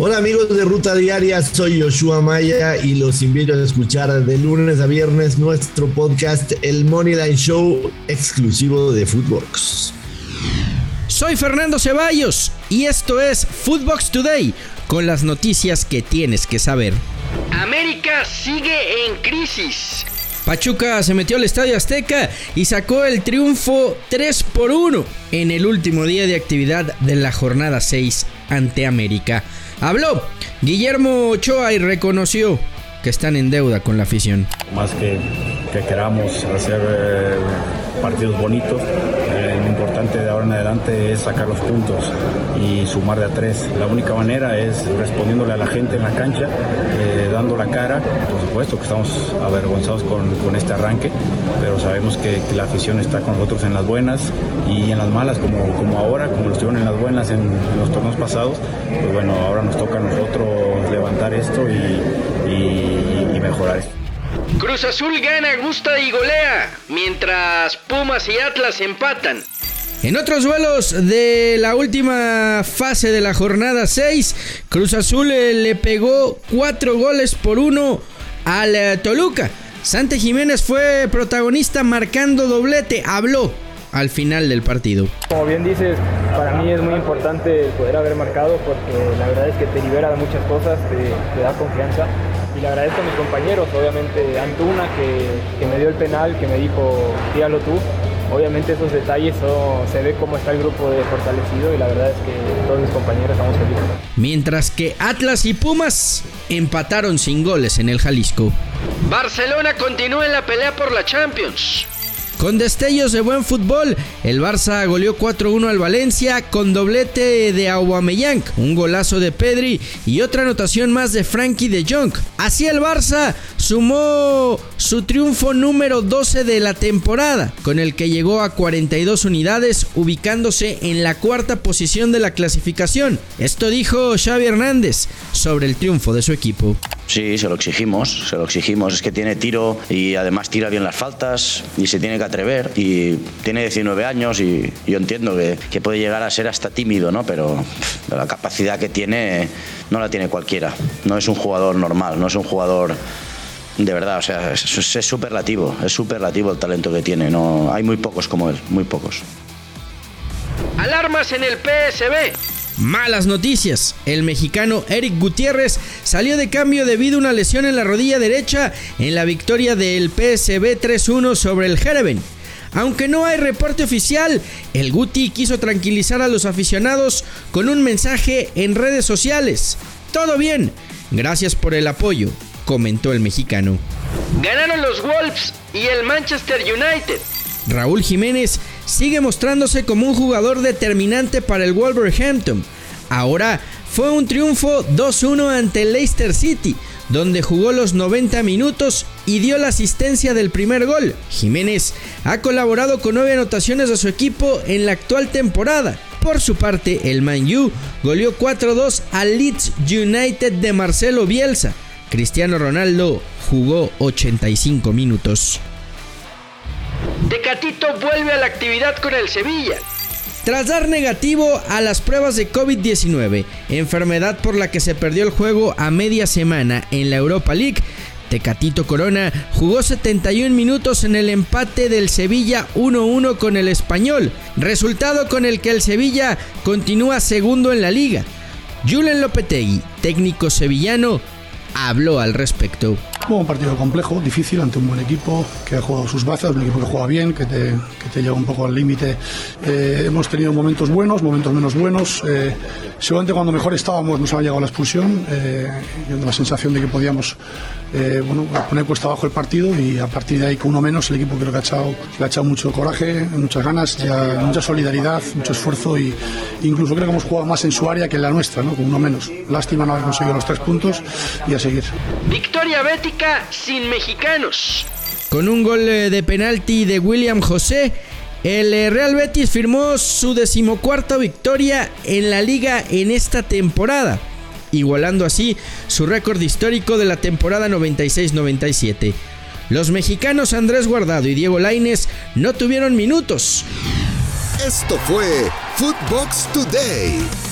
Hola amigos de Ruta Diaria, soy Yoshua Maya y los invito a escuchar de lunes a viernes nuestro podcast El Moneyline Show exclusivo de Footbox. Soy Fernando Ceballos y esto es Footbox Today con las noticias que tienes que saber. América sigue en crisis. Pachuca se metió al Estadio Azteca y sacó el triunfo 3 por 1 en el último día de actividad de la jornada 6 ante América. Habló Guillermo Ochoa y reconoció que están en deuda con la afición. Más que, que queramos hacer eh, partidos bonitos, eh, lo importante de ahora en adelante es sacar los puntos y sumar de a tres. La única manera es respondiéndole a la gente en la cancha, eh, dando la cara. Por supuesto que estamos avergonzados con, con este arranque, pero sabemos que, la afición está con nosotros en las buenas y en las malas, como, como ahora, como lo estuvieron en las buenas en, en los torneos pasados. Pues bueno, ahora nos toca a nosotros levantar esto y, y, y mejorar esto. Cruz Azul gana, gusta y golea, mientras Pumas y Atlas empatan. En otros duelos de la última fase de la jornada 6, Cruz Azul eh, le pegó 4 goles por 1 al eh, Toluca. Sante Jiménez fue protagonista marcando doblete, habló al final del partido. Como bien dices, para mí es muy importante poder haber marcado porque la verdad es que te libera de muchas cosas, te, da confianza y le agradezco a mis compañeros, obviamente Antuna que, que me dio el penal, que me dijo tíralo tú. Obviamente esos detalles son, se ve cómo está el grupo de fortalecido y la verdad es que todos mis compañeros estamos felices. Mientras que Atlas y Pumas empataron sin goles en el Jalisco. Barcelona continúa en la pelea por la Champions. Con destellos de buen fútbol, el Barça goleó 4-1 al Valencia con doblete de Aubameyang, un golazo de Pedri y otra anotación más de Frankie de Jong. Así el Barça sumó su triunfo número 12 de la temporada, con el que llegó a 42 unidades, ubicándose en la cuarta posición de la clasificación. Esto dijo Xavi Hernández sobre el triunfo de su equipo. Sí, se lo exigimos, se lo exigimos. Es que tiene tiro y además tira bien las faltas y se tiene que atrever. Y tiene 19 años y yo entiendo que, que puede llegar a ser hasta tímido, ¿no? Pero pff, la capacidad que tiene no la tiene cualquiera. No es un jugador normal, no es un jugador de verdad, o sea, es, es superlativo, es superlativo el talento que tiene. No, hay muy pocos como él, muy pocos. Alarmas en el PSB. Malas noticias. El mexicano Eric Gutiérrez salió de cambio debido a una lesión en la rodilla derecha en la victoria del PSB 3-1 sobre el Jereven. Aunque no hay reporte oficial, el Guti quiso tranquilizar a los aficionados con un mensaje en redes sociales. Todo bien, gracias por el apoyo, comentó el mexicano. Ganaron los Wolves y el Manchester United. Raúl Jiménez sigue mostrándose como un jugador determinante para el Wolverhampton. Ahora fue un triunfo 2-1 ante Leicester City, donde jugó los 90 minutos y dio la asistencia del primer gol. Jiménez ha colaborado con 9 anotaciones de su equipo en la actual temporada. Por su parte, el Man U goleó 4-2 al Leeds United de Marcelo Bielsa. Cristiano Ronaldo jugó 85 minutos. Tecatito vuelve a la actividad con el Sevilla. Tras dar negativo a las pruebas de COVID-19, enfermedad por la que se perdió el juego a media semana en la Europa League, Tecatito Corona jugó 71 minutos en el empate del Sevilla 1-1 con el español, resultado con el que el Sevilla continúa segundo en la liga. Julen Lopetegui, técnico sevillano, habló al respecto. Un partido complejo, difícil, ante un buen equipo que ha jugado sus bazas, un equipo que juega bien, que te, que lleva un poco al límite. Eh, hemos tenido momentos buenos, momentos menos buenos. Eh, seguramente cuando mejor estábamos nos ha llegado la expulsión, eh, dando la sensación de que podíamos eh, bueno, poner cuesta abajo el partido y a partir de ahí con uno menos el equipo creo que ha echado, le ha echado mucho coraje, muchas ganas, ya, mucha solidaridad, mucho esfuerzo y incluso creo que hemos jugado más en su área que en la nuestra, ¿no? con uno menos. Lástima no haber conseguido los tres puntos y a seguir. Victoria bética sin mexicanos. Con un gol eh, de penalti de William José, el eh, Real Betis firmó su decimocuarta victoria en la liga en esta temporada, igualando así su récord histórico de la temporada 96-97. Los mexicanos Andrés Guardado y Diego Laines no tuvieron minutos. Esto fue Footbox Today.